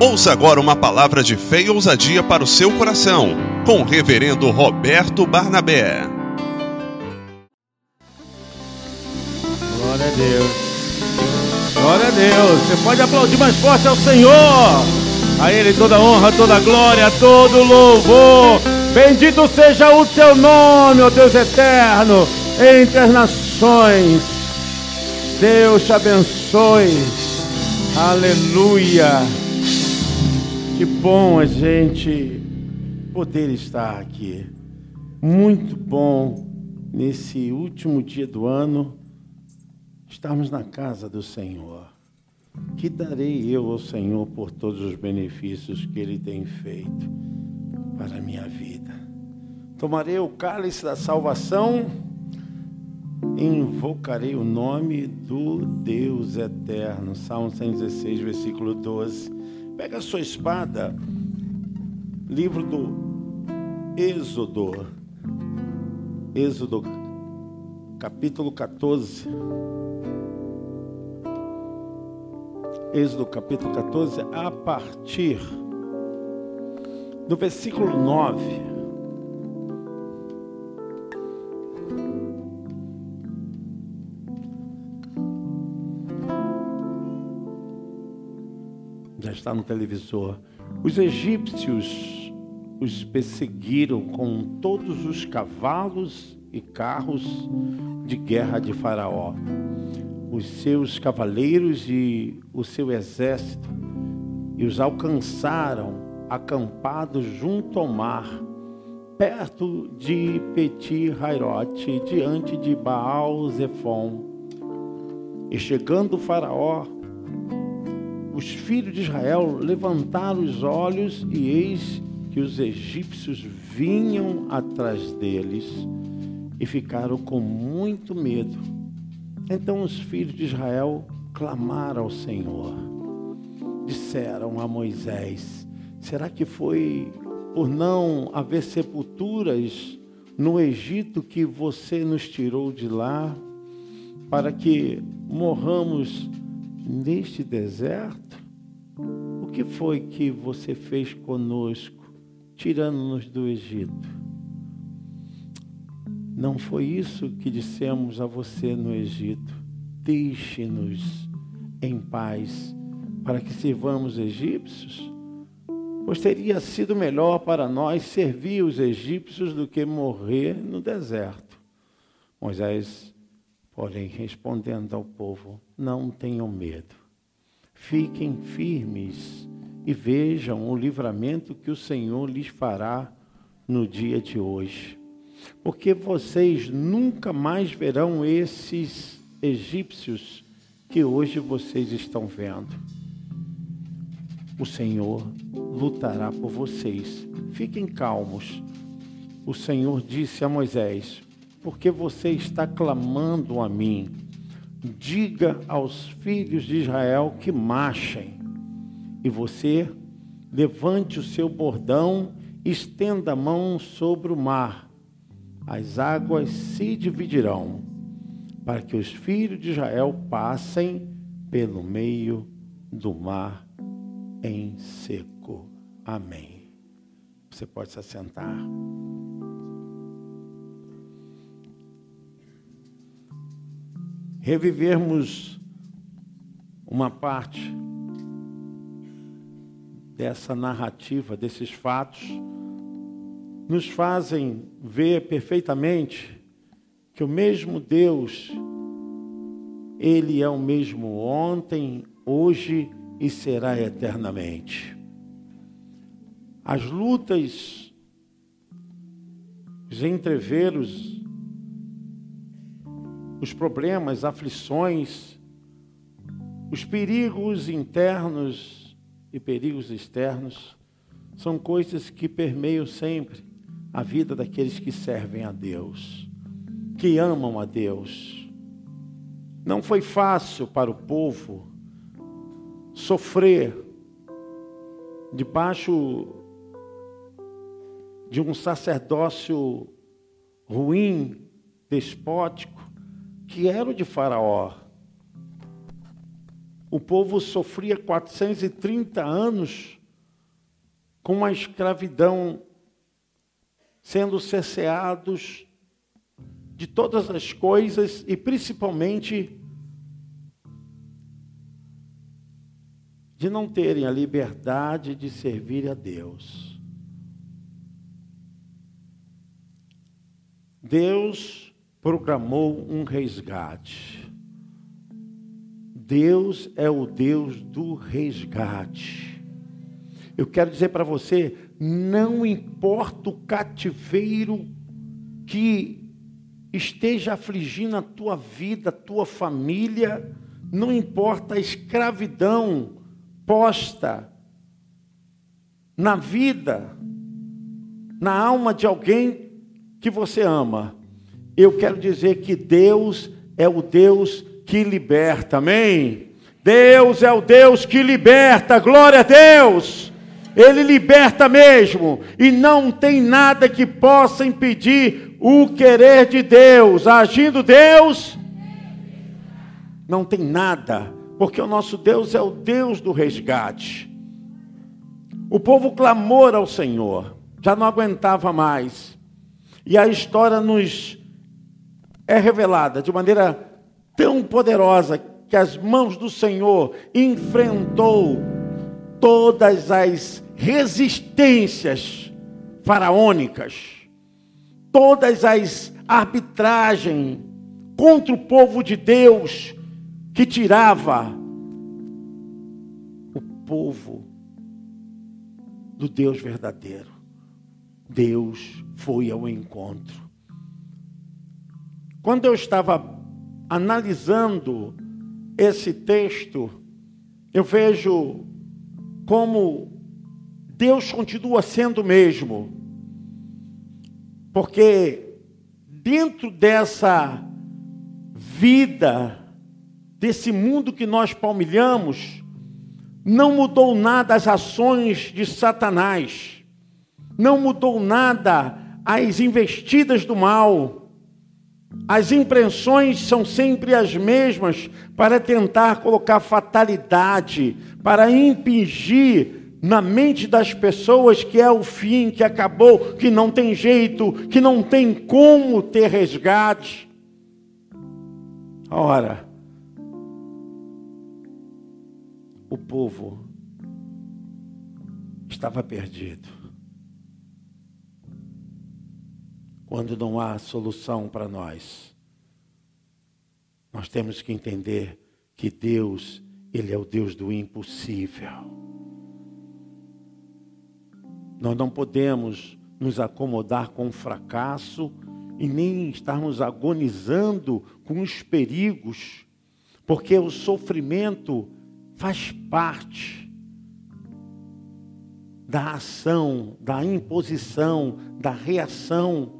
Ouça agora uma palavra de fé e ousadia para o seu coração, com o reverendo Roberto Barnabé. Glória a Deus. Glória a Deus. Você pode aplaudir mais forte ao Senhor. A Ele toda honra, toda glória, todo louvor. Bendito seja o teu nome, ó Deus eterno, entre as nações. Deus te abençoe. Aleluia. Que bom a gente poder estar aqui. Muito bom nesse último dia do ano estarmos na casa do Senhor. Que darei eu ao Senhor por todos os benefícios que Ele tem feito para a minha vida. Tomarei o cálice da salvação e invocarei o nome do Deus eterno. Salmo 116, versículo 12. Pega a sua espada, livro do Êxodo. Êxodo, capítulo 14. Êxodo capítulo 14, a partir do versículo 9. Está no televisor. Os egípcios os perseguiram com todos os cavalos e carros de guerra de Faraó os seus cavaleiros e o seu exército e os alcançaram acampados junto ao mar, perto de Petit Hairote, diante de Baal Zephon. E chegando o faraó, os filhos de Israel levantaram os olhos e eis que os egípcios vinham atrás deles e ficaram com muito medo então os filhos de Israel clamaram ao Senhor. Disseram a Moisés: Será que foi por não haver sepulturas no Egito que você nos tirou de lá para que morramos neste deserto? Que foi que você fez conosco, tirando-nos do Egito? Não foi isso que dissemos a você no Egito. Deixe-nos em paz para que sirvamos egípcios? Pois teria sido melhor para nós servir os egípcios do que morrer no deserto. Moisés, porém, respondendo ao povo: Não tenham medo. Fiquem firmes e vejam o livramento que o Senhor lhes fará no dia de hoje porque vocês nunca mais verão esses egípcios que hoje vocês estão vendo. O Senhor lutará por vocês. Fiquem calmos. O Senhor disse a Moisés: Porque você está clamando a mim, diga aos filhos de Israel que marchem. E você levante o seu bordão, estenda a mão sobre o mar as águas se dividirão, para que os filhos de Israel passem pelo meio do mar em seco. Amém. Você pode se assentar. Revivermos uma parte dessa narrativa, desses fatos nos fazem ver perfeitamente que o mesmo Deus, Ele é o mesmo ontem, hoje e será eternamente. As lutas, os entreveros, os problemas, aflições, os perigos internos e perigos externos são coisas que permeiam sempre a vida daqueles que servem a Deus, que amam a Deus. Não foi fácil para o povo sofrer debaixo de um sacerdócio ruim, despótico, que era o de Faraó. o povo sofria 430 anos com a escravidão, sendo cesseados de todas as coisas e principalmente de não terem a liberdade de servir a Deus. Deus programou um resgate. Deus é o Deus do resgate. Eu quero dizer para você, não importa o cativeiro que esteja afligindo a tua vida, a tua família, não importa a escravidão posta na vida, na alma de alguém que você ama. Eu quero dizer que Deus é o Deus que liberta, amém? Deus é o Deus que liberta, glória a Deus. Ele liberta mesmo, e não tem nada que possa impedir o querer de Deus. Agindo Deus, não tem nada, porque o nosso Deus é o Deus do resgate. O povo clamou ao Senhor, já não aguentava mais, e a história nos é revelada de maneira tão poderosa que as mãos do Senhor enfrentou todas as resistências faraônicas, todas as arbitragens contra o povo de Deus que tirava o povo do Deus verdadeiro. Deus foi ao encontro. Quando eu estava analisando esse texto, eu vejo como Deus continua sendo o mesmo. Porque dentro dessa vida, desse mundo que nós palmilhamos, não mudou nada as ações de Satanás, não mudou nada as investidas do mal, as impressões são sempre as mesmas para tentar colocar fatalidade, para impingir na mente das pessoas que é o fim, que acabou, que não tem jeito, que não tem como ter resgate. Ora, o povo estava perdido. Quando não há solução para nós. Nós temos que entender que Deus, Ele é o Deus do impossível. Nós não podemos nos acomodar com o fracasso e nem estarmos agonizando com os perigos, porque o sofrimento faz parte da ação, da imposição, da reação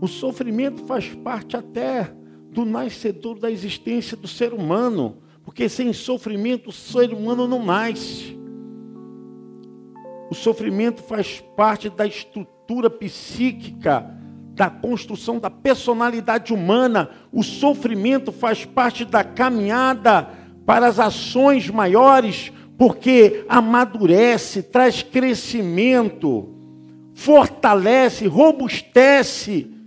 o sofrimento faz parte até do nascedor da existência do ser humano, porque sem sofrimento o ser humano não nasce. O sofrimento faz parte da estrutura psíquica, da construção da personalidade humana. O sofrimento faz parte da caminhada para as ações maiores, porque amadurece, traz crescimento, fortalece, robustece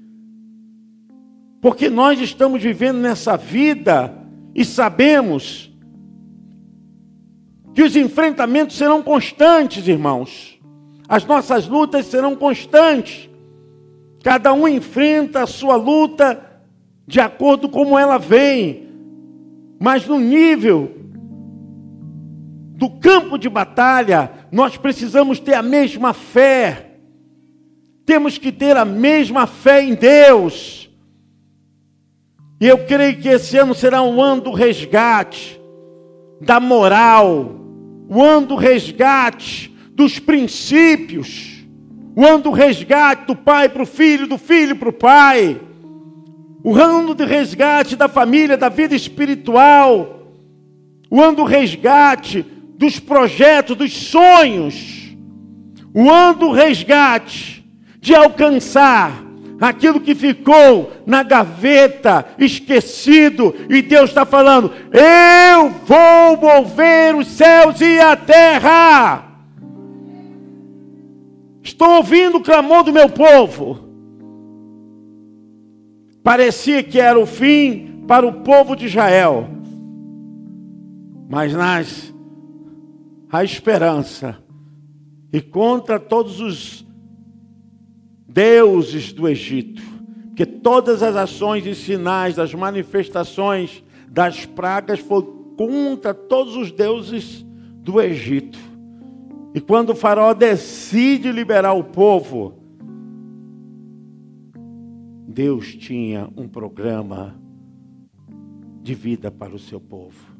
porque nós estamos vivendo nessa vida e sabemos que os enfrentamentos serão constantes, irmãos. As nossas lutas serão constantes. Cada um enfrenta a sua luta de acordo como ela vem. Mas no nível do campo de batalha, nós precisamos ter a mesma fé. Temos que ter a mesma fé em Deus. E eu creio que esse ano será um ano do resgate, da moral, o ano do resgate dos princípios, o ano do resgate do pai para o filho, do filho para o pai, o ano do resgate da família, da vida espiritual, o ano do resgate dos projetos, dos sonhos, o ano do resgate de alcançar aquilo que ficou na gaveta, esquecido, e Deus está falando: Eu vou mover os céus e a terra. Estou ouvindo o clamor do meu povo. Parecia que era o fim para o povo de Israel, mas nas a esperança e contra todos os deuses do Egito, porque todas as ações e sinais das manifestações das pragas foram contra todos os deuses do Egito. E quando o faraó decide liberar o povo, Deus tinha um programa de vida para o seu povo.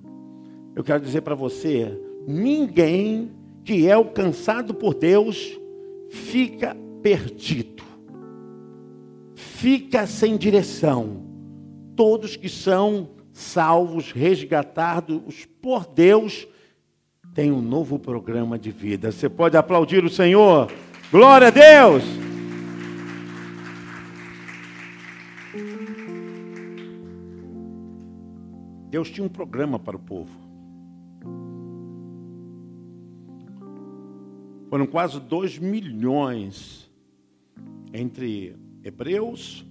Eu quero dizer para você, ninguém que é alcançado por Deus fica perdido, fica sem direção. Todos que são salvos, resgatados por Deus, têm um novo programa de vida. Você pode aplaudir o Senhor? Glória a Deus! Deus tinha um programa para o povo. Foram quase dois milhões entre hebreus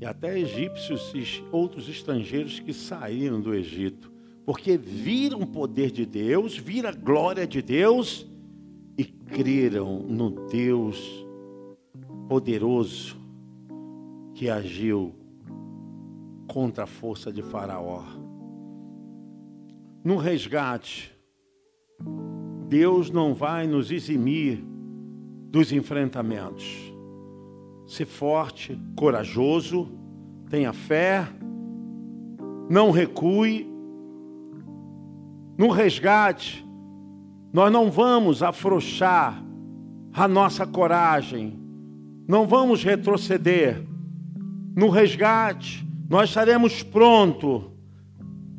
e até egípcios e outros estrangeiros que saíram do Egito, porque viram o poder de Deus, viram a glória de Deus e creram no Deus poderoso que agiu contra a força de Faraó. No resgate, Deus não vai nos eximir dos enfrentamentos. Se forte, corajoso, tenha fé, não recue. No resgate, nós não vamos afrouxar a nossa coragem, não vamos retroceder. No resgate, nós estaremos prontos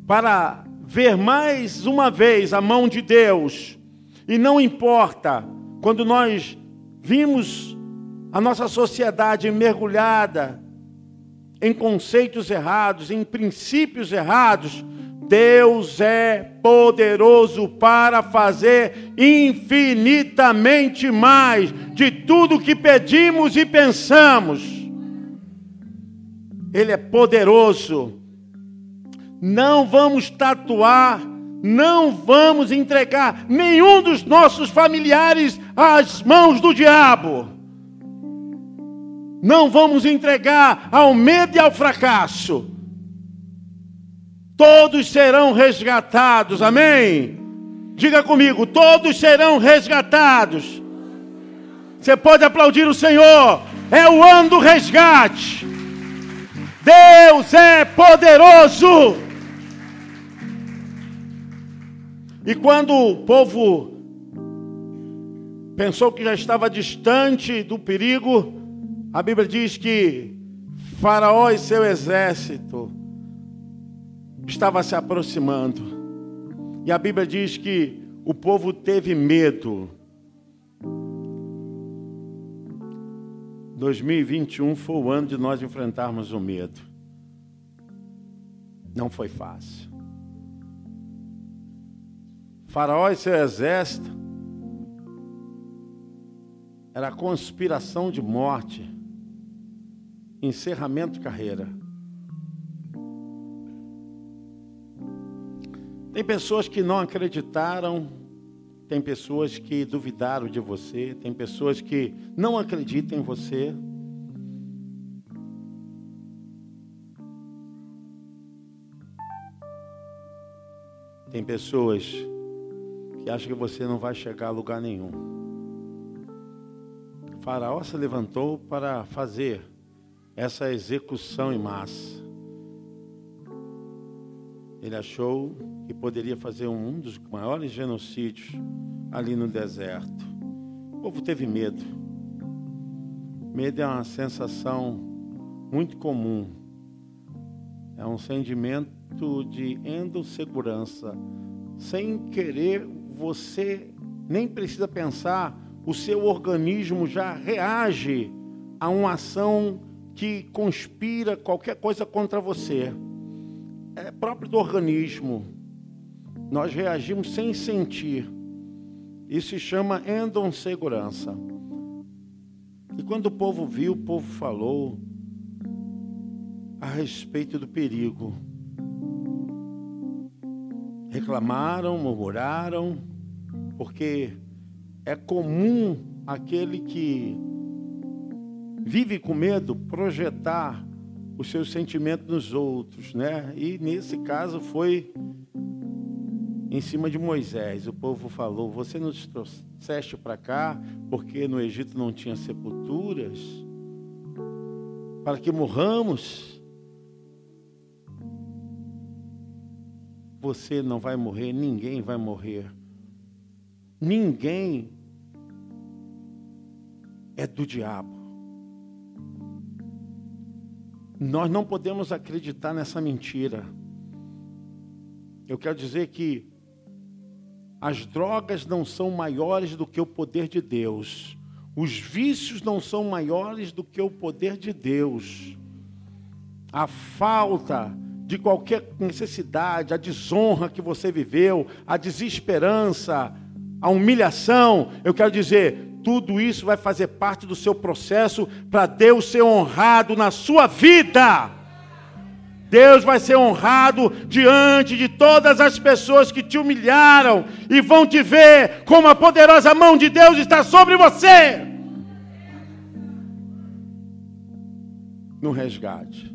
para ver mais uma vez a mão de Deus. E não importa quando nós vimos a nossa sociedade mergulhada em conceitos errados, em princípios errados, Deus é poderoso para fazer infinitamente mais de tudo que pedimos e pensamos. Ele é poderoso. Não vamos tatuar não vamos entregar nenhum dos nossos familiares às mãos do diabo. Não vamos entregar ao medo e ao fracasso. Todos serão resgatados, amém? Diga comigo: todos serão resgatados. Você pode aplaudir o Senhor, é o ano do resgate. Deus é poderoso. E quando o povo pensou que já estava distante do perigo, a Bíblia diz que Faraó e seu exército estava se aproximando. E a Bíblia diz que o povo teve medo. 2021 foi o ano de nós enfrentarmos o medo. Não foi fácil. Faraó e seu exército era conspiração de morte, encerramento de carreira. Tem pessoas que não acreditaram, tem pessoas que duvidaram de você, tem pessoas que não acreditam em você. Tem pessoas que acha que você não vai chegar a lugar nenhum. O faraó se levantou para fazer essa execução em massa. Ele achou que poderia fazer um dos maiores genocídios ali no deserto. O povo teve medo. Medo é uma sensação muito comum. É um sentimento de endossegurança, sem querer você nem precisa pensar, o seu organismo já reage a uma ação que conspira qualquer coisa contra você. É próprio do organismo. Nós reagimos sem sentir. Isso se chama endossegurança. E quando o povo viu, o povo falou a respeito do perigo. Reclamaram, murmuraram, porque é comum aquele que vive com medo projetar os seus sentimentos nos outros, né? E nesse caso foi em cima de Moisés. O povo falou: Você nos trouxeste para cá porque no Egito não tinha sepulturas, para que morramos. Você não vai morrer, ninguém vai morrer. Ninguém é do diabo. Nós não podemos acreditar nessa mentira. Eu quero dizer que as drogas não são maiores do que o poder de Deus. Os vícios não são maiores do que o poder de Deus. A falta de qualquer necessidade, a desonra que você viveu, a desesperança, a humilhação, eu quero dizer, tudo isso vai fazer parte do seu processo para Deus ser honrado na sua vida. Deus vai ser honrado diante de todas as pessoas que te humilharam e vão te ver como a poderosa mão de Deus está sobre você. No resgate,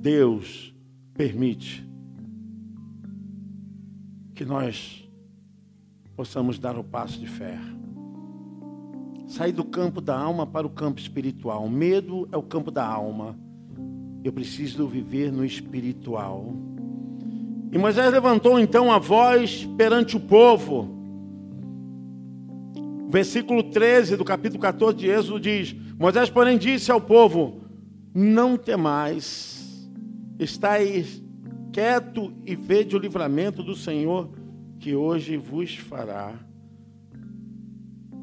Deus permite que nós possamos dar o passo de fé. Sair do campo da alma para o campo espiritual. Medo é o campo da alma. Eu preciso viver no espiritual. E Moisés levantou então a voz perante o povo. Versículo 13 do capítulo 14 de Êxodo diz: Moisés, porém, disse ao povo: Não temais, estáis quieto e vede o livramento do Senhor que hoje vos fará.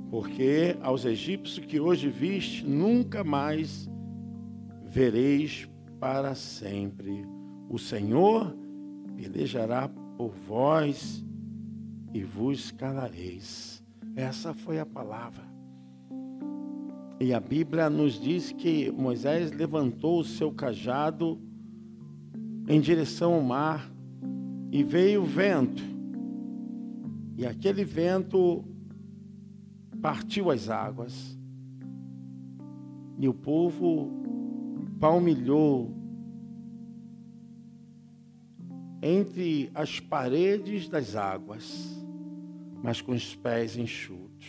Porque aos egípcios que hoje viste, nunca mais vereis para sempre. O Senhor pelejará por vós e vos calareis. Essa foi a palavra. E a Bíblia nos diz que Moisés levantou o seu cajado em direção ao mar e veio o vento. E aquele vento partiu as águas, e o povo palmilhou entre as paredes das águas, mas com os pés enxutos,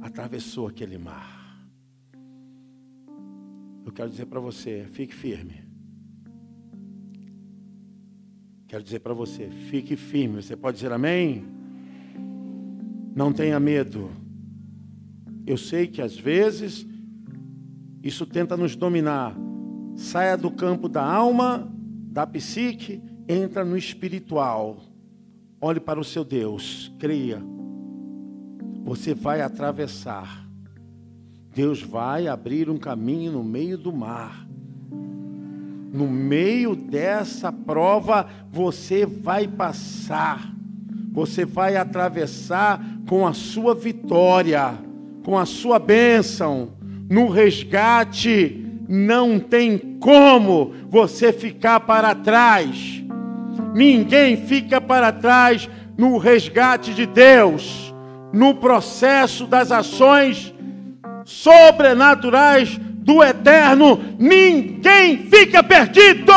atravessou aquele mar. Eu quero dizer para você, fique firme. Quero dizer para você, fique firme. Você pode dizer amém? Não tenha medo. Eu sei que às vezes isso tenta nos dominar. Saia do campo da alma, da psique, entra no espiritual. Olhe para o seu Deus, creia. Você vai atravessar. Deus vai abrir um caminho no meio do mar. No meio dessa prova, você vai passar. Você vai atravessar com a sua vitória, com a sua bênção, no resgate, não tem como você ficar para trás. Ninguém fica para trás no resgate de Deus, no processo das ações sobrenaturais do eterno. Ninguém fica perdido.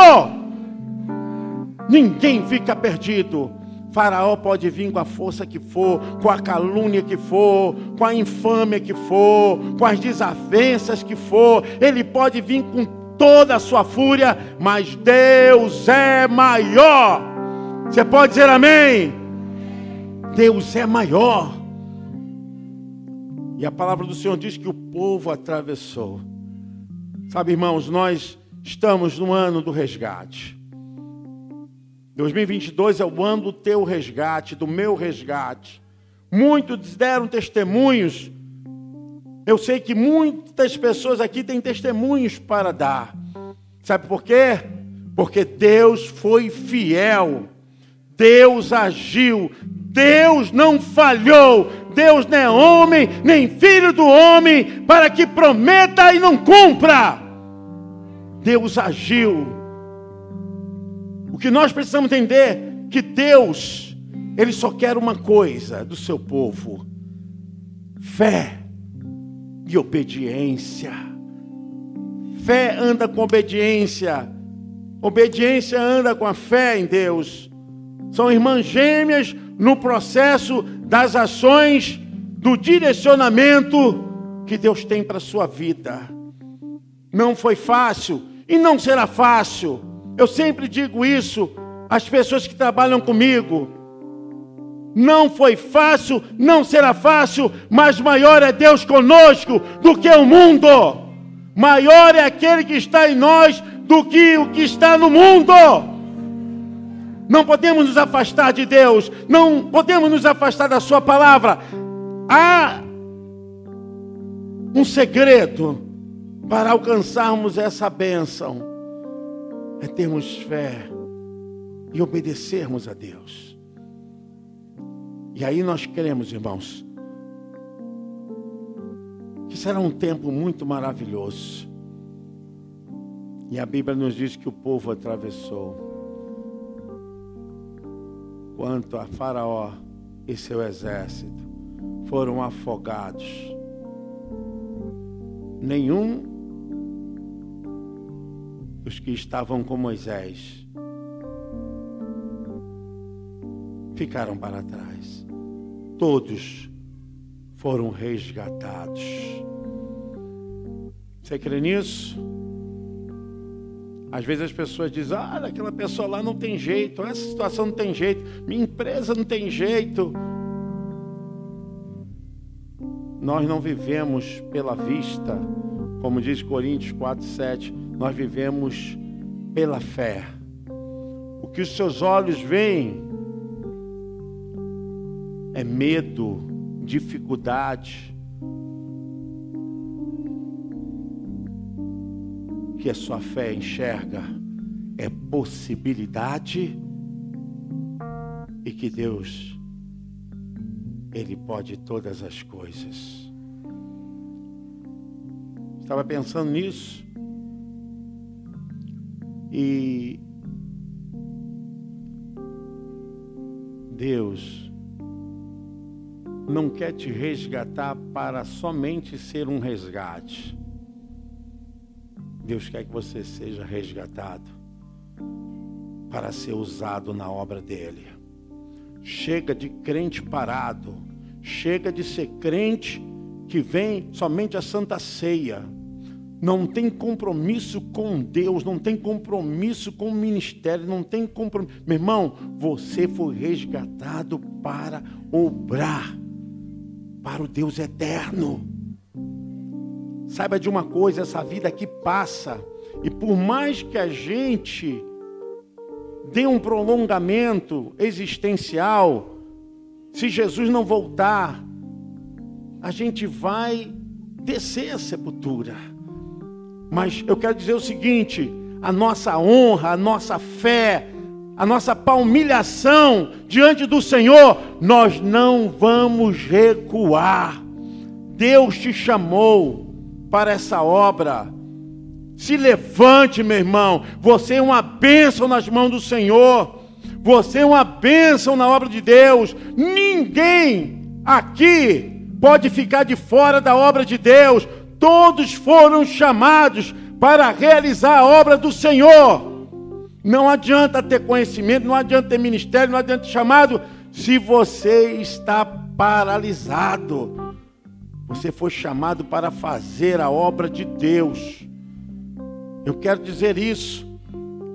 Ninguém fica perdido. Faraó pode vir com a força que for, com a calúnia que for, com a infâmia que for, com as desavenças que for, ele pode vir com toda a sua fúria, mas Deus é maior. Você pode dizer amém? Deus é maior. E a palavra do Senhor diz que o povo atravessou. Sabe, irmãos, nós estamos no ano do resgate. 2022 é o ano do teu resgate, do meu resgate. Muitos deram testemunhos Eu sei que muitas pessoas aqui têm testemunhos para dar. Sabe por quê? Porque Deus foi fiel. Deus agiu. Deus não falhou. Deus não é homem, nem filho do homem, para que prometa e não cumpra. Deus agiu. Que nós precisamos entender que Deus, ele só quer uma coisa do seu povo: fé e obediência. Fé anda com obediência. Obediência anda com a fé em Deus. São irmãs gêmeas no processo das ações, do direcionamento que Deus tem para a sua vida. Não foi fácil e não será fácil. Eu sempre digo isso às pessoas que trabalham comigo. Não foi fácil, não será fácil, mas maior é Deus conosco do que o mundo. Maior é aquele que está em nós do que o que está no mundo. Não podemos nos afastar de Deus, não podemos nos afastar da Sua palavra. Há um segredo para alcançarmos essa bênção: é termos fé e obedecermos a Deus. E aí nós queremos, irmãos, que será um tempo muito maravilhoso. E a Bíblia nos diz que o povo atravessou. Quanto a Faraó e seu exército foram afogados. Nenhum dos que estavam com Moisés ficaram para trás. Todos foram resgatados. Você crê nisso? Às vezes as pessoas dizem: Ah, aquela pessoa lá não tem jeito, essa situação não tem jeito, minha empresa não tem jeito. Nós não vivemos pela vista, como diz Coríntios 4, 7, nós vivemos pela fé. O que os seus olhos veem é medo, dificuldade. Que a sua fé enxerga é possibilidade e que Deus ele pode todas as coisas. Estava pensando nisso e Deus não quer te resgatar para somente ser um resgate. Deus quer que você seja resgatado para ser usado na obra dele. Chega de crente parado, chega de ser crente que vem somente a Santa Ceia. Não tem compromisso com Deus, não tem compromisso com o ministério, não tem compromisso. Meu irmão, você foi resgatado para obrar para o Deus eterno. Saiba de uma coisa: essa vida aqui passa, e por mais que a gente dê um prolongamento existencial, se Jesus não voltar, a gente vai descer a sepultura. Mas eu quero dizer o seguinte: a nossa honra, a nossa fé, a nossa palmilhação diante do Senhor, nós não vamos recuar. Deus te chamou para essa obra. Se levante, meu irmão. Você é uma bênção nas mãos do Senhor. Você é uma bênção na obra de Deus. Ninguém aqui pode ficar de fora da obra de Deus. Todos foram chamados para realizar a obra do Senhor. Não adianta ter conhecimento, não adianta ter ministério, não adianta ter chamado, se você está paralisado. Você foi chamado para fazer a obra de Deus. Eu quero dizer isso.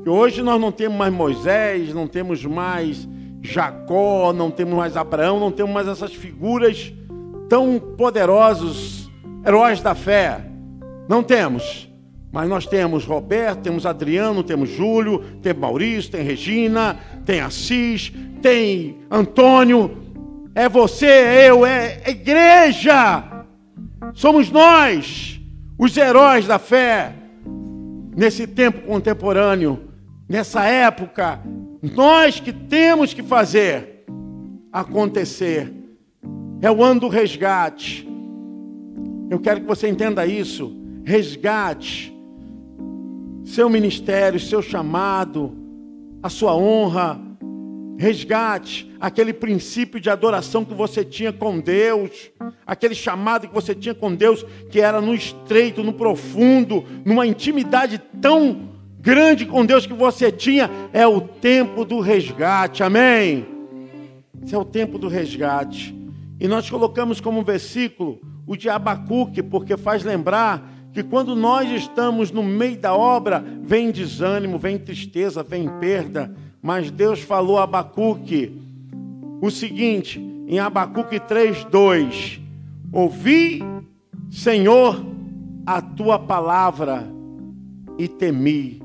Que hoje nós não temos mais Moisés, não temos mais Jacó, não temos mais Abraão, não temos mais essas figuras tão poderosos, heróis da fé. Não temos. Mas nós temos Roberto, temos Adriano, temos Júlio, tem Maurício, tem Regina, tem Assis, tem Antônio. É você, é eu, é igreja. Somos nós, os heróis da fé, nesse tempo contemporâneo, nessa época, nós que temos que fazer acontecer. É o ano do resgate. Eu quero que você entenda isso. Resgate. Seu ministério, seu chamado, a sua honra, Resgate aquele princípio de adoração que você tinha com Deus, aquele chamado que você tinha com Deus, que era no estreito, no profundo, numa intimidade tão grande com Deus que você tinha. É o tempo do resgate, amém? Esse é o tempo do resgate. E nós colocamos como versículo o de Abacuque, porque faz lembrar que quando nós estamos no meio da obra, vem desânimo, vem tristeza, vem perda mas Deus falou a Abacuque o seguinte, em Abacuque 3:2: Ouvi, Senhor, a tua palavra e temi.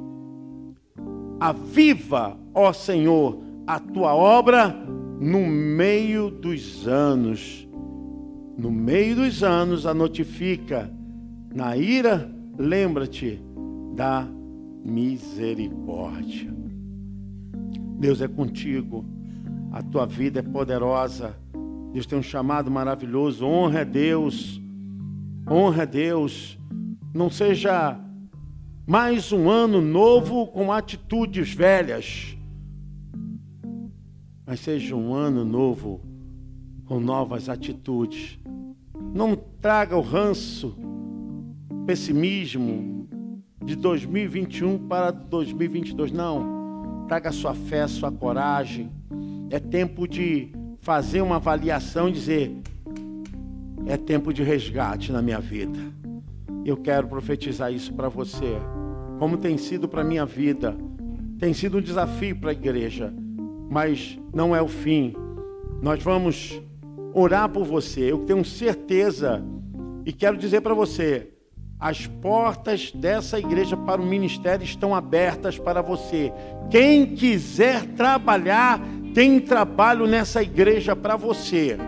Aviva, ó Senhor, a tua obra no meio dos anos. No meio dos anos a notifica. Na ira, lembra-te da misericórdia. Deus é contigo, a tua vida é poderosa. Deus tem um chamado maravilhoso. Honra a Deus, honra a Deus. Não seja mais um ano novo com atitudes velhas, mas seja um ano novo com novas atitudes. Não traga o ranço, pessimismo de 2021 para 2022, não traga sua fé, sua coragem. É tempo de fazer uma avaliação e dizer: é tempo de resgate na minha vida. Eu quero profetizar isso para você. Como tem sido para minha vida, tem sido um desafio para a igreja, mas não é o fim. Nós vamos orar por você. Eu tenho certeza e quero dizer para você, as portas dessa igreja para o ministério estão abertas para você. Quem quiser trabalhar, tem trabalho nessa igreja para você.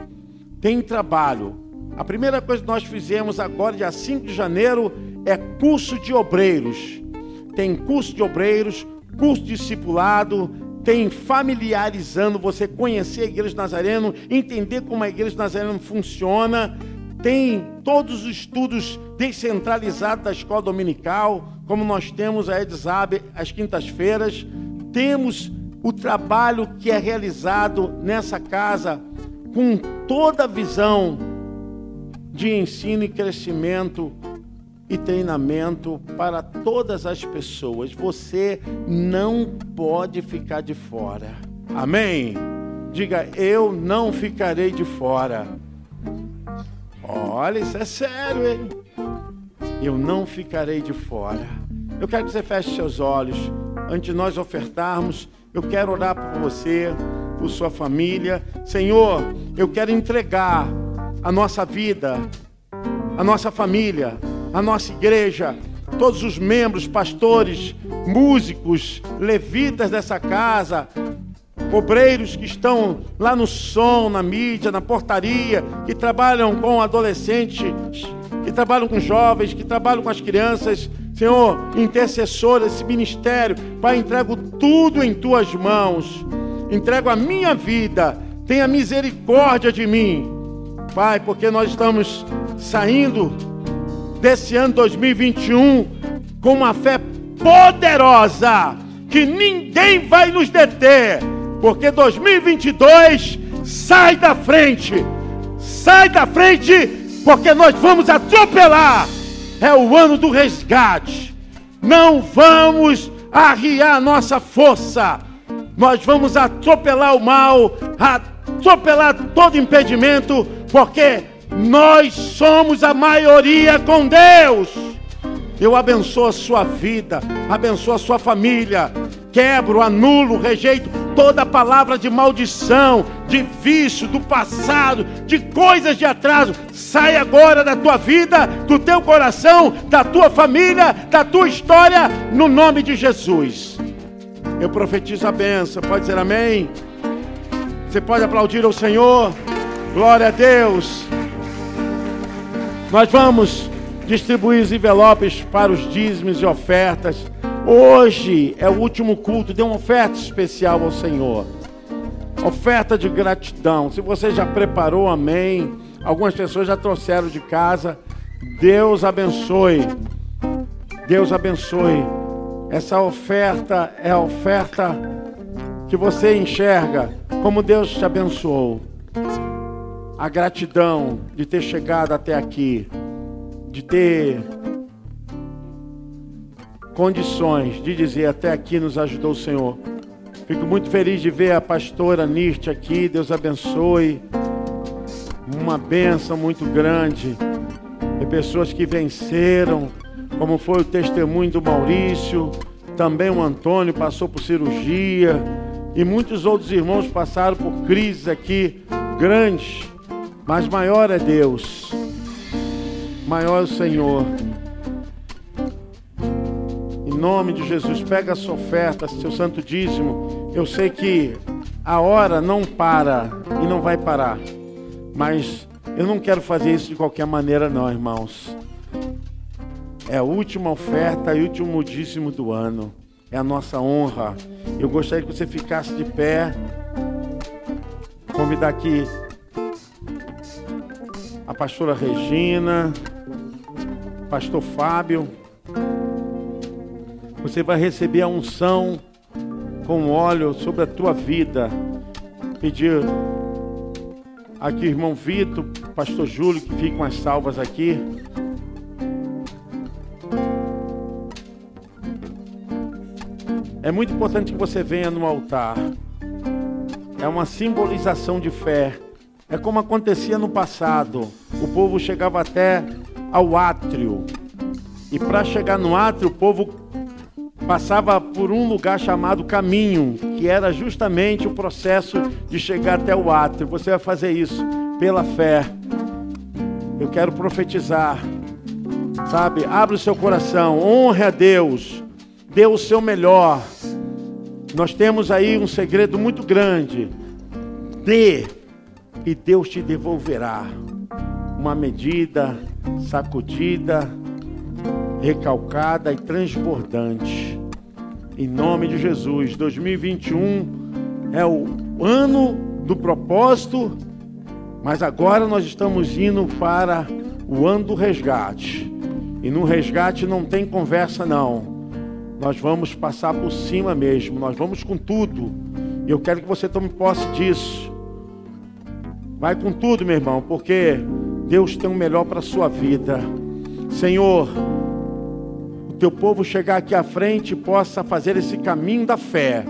Tem trabalho. A primeira coisa que nós fizemos agora, dia 5 de janeiro, é curso de obreiros. Tem curso de obreiros, curso discipulado, tem familiarizando você conhecer a igreja Nazareno, entender como a igreja Nazareno funciona tem todos os estudos descentralizados da escola dominical, como nós temos a EDSAB às quintas-feiras. Temos o trabalho que é realizado nessa casa com toda a visão de ensino e crescimento e treinamento para todas as pessoas. Você não pode ficar de fora. Amém? Diga, eu não ficarei de fora. Olha, isso é sério, hein? Eu não ficarei de fora. Eu quero que você feche seus olhos. Antes de nós ofertarmos, eu quero orar por você, por sua família. Senhor, eu quero entregar a nossa vida, a nossa família, a nossa igreja, todos os membros, pastores, músicos, levitas dessa casa, obreiros que estão lá no som, na mídia, na portaria, que trabalham com adolescentes, que trabalham com jovens, que trabalham com as crianças. Senhor, intercessor desse ministério, Pai, entrego tudo em tuas mãos. Entrego a minha vida. Tenha misericórdia de mim. Pai, porque nós estamos saindo desse ano 2021 com uma fé poderosa que ninguém vai nos deter porque 2022 sai da frente. Sai da frente, porque nós vamos atropelar. É o ano do resgate. Não vamos arriar nossa força. Nós vamos atropelar o mal, atropelar todo impedimento, porque nós somos a maioria com Deus. Eu abençoo a sua vida, abençoo a sua família, quebro, anulo, rejeito toda palavra de maldição, de vício, do passado, de coisas de atraso, sai agora da tua vida, do teu coração, da tua família, da tua história, no nome de Jesus. Eu profetizo a benção, pode dizer amém? Você pode aplaudir ao Senhor, glória a Deus. Nós vamos distribuir os envelopes para os dízimos e ofertas. Hoje é o último culto, dê uma oferta especial ao Senhor. Oferta de gratidão. Se você já preparou, amém. Algumas pessoas já trouxeram de casa. Deus abençoe. Deus abençoe. Essa oferta é a oferta que você enxerga como Deus te abençoou. A gratidão de ter chegado até aqui, de ter condições de dizer até aqui nos ajudou o Senhor. Fico muito feliz de ver a pastora Nirte aqui, Deus abençoe. Uma bênção muito grande. De pessoas que venceram, como foi o testemunho do Maurício, também o Antônio passou por cirurgia, e muitos outros irmãos passaram por crises aqui grandes, mas maior é Deus, maior é o Senhor nome de Jesus, pega a sua oferta, seu santo dízimo. Eu sei que a hora não para e não vai parar. Mas eu não quero fazer isso de qualquer maneira, não, irmãos. É a última oferta e último dízimo do ano. É a nossa honra. Eu gostaria que você ficasse de pé. Convidar aqui a pastora Regina, pastor Fábio. Você vai receber a unção com óleo sobre a tua vida. Pedir aqui, irmão Vitor, pastor Júlio, que ficam as salvas aqui. É muito importante que você venha no altar. É uma simbolização de fé. É como acontecia no passado. O povo chegava até ao átrio. E para chegar no átrio, o povo passava por um lugar chamado caminho, que era justamente o processo de chegar até o átrio. Você vai fazer isso pela fé. Eu quero profetizar. Sabe? Abre o seu coração, honre a Deus. Dê o seu melhor. Nós temos aí um segredo muito grande. Dê e Deus te devolverá. Uma medida sacudida, recalcada e transbordante. Em nome de Jesus, 2021 é o ano do propósito, mas agora nós estamos indo para o ano do resgate. E no resgate não tem conversa não. Nós vamos passar por cima mesmo, nós vamos com tudo. E eu quero que você tome posse disso. Vai com tudo, meu irmão, porque Deus tem o melhor para a sua vida. Senhor, teu povo chegar aqui à frente e possa fazer esse caminho da fé.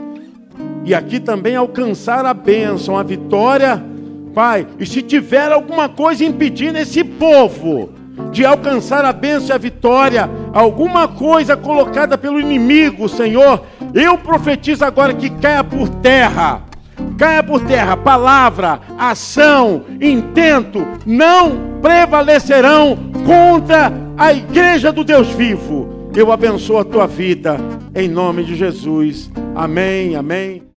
E aqui também alcançar a bênção, a vitória, Pai. E se tiver alguma coisa impedindo esse povo de alcançar a bênção e a vitória, alguma coisa colocada pelo inimigo, Senhor, eu profetizo agora que caia por terra. Caia por terra, palavra, ação, intento não prevalecerão contra a igreja do Deus vivo. Eu abençoo a tua vida em nome de Jesus. Amém, amém.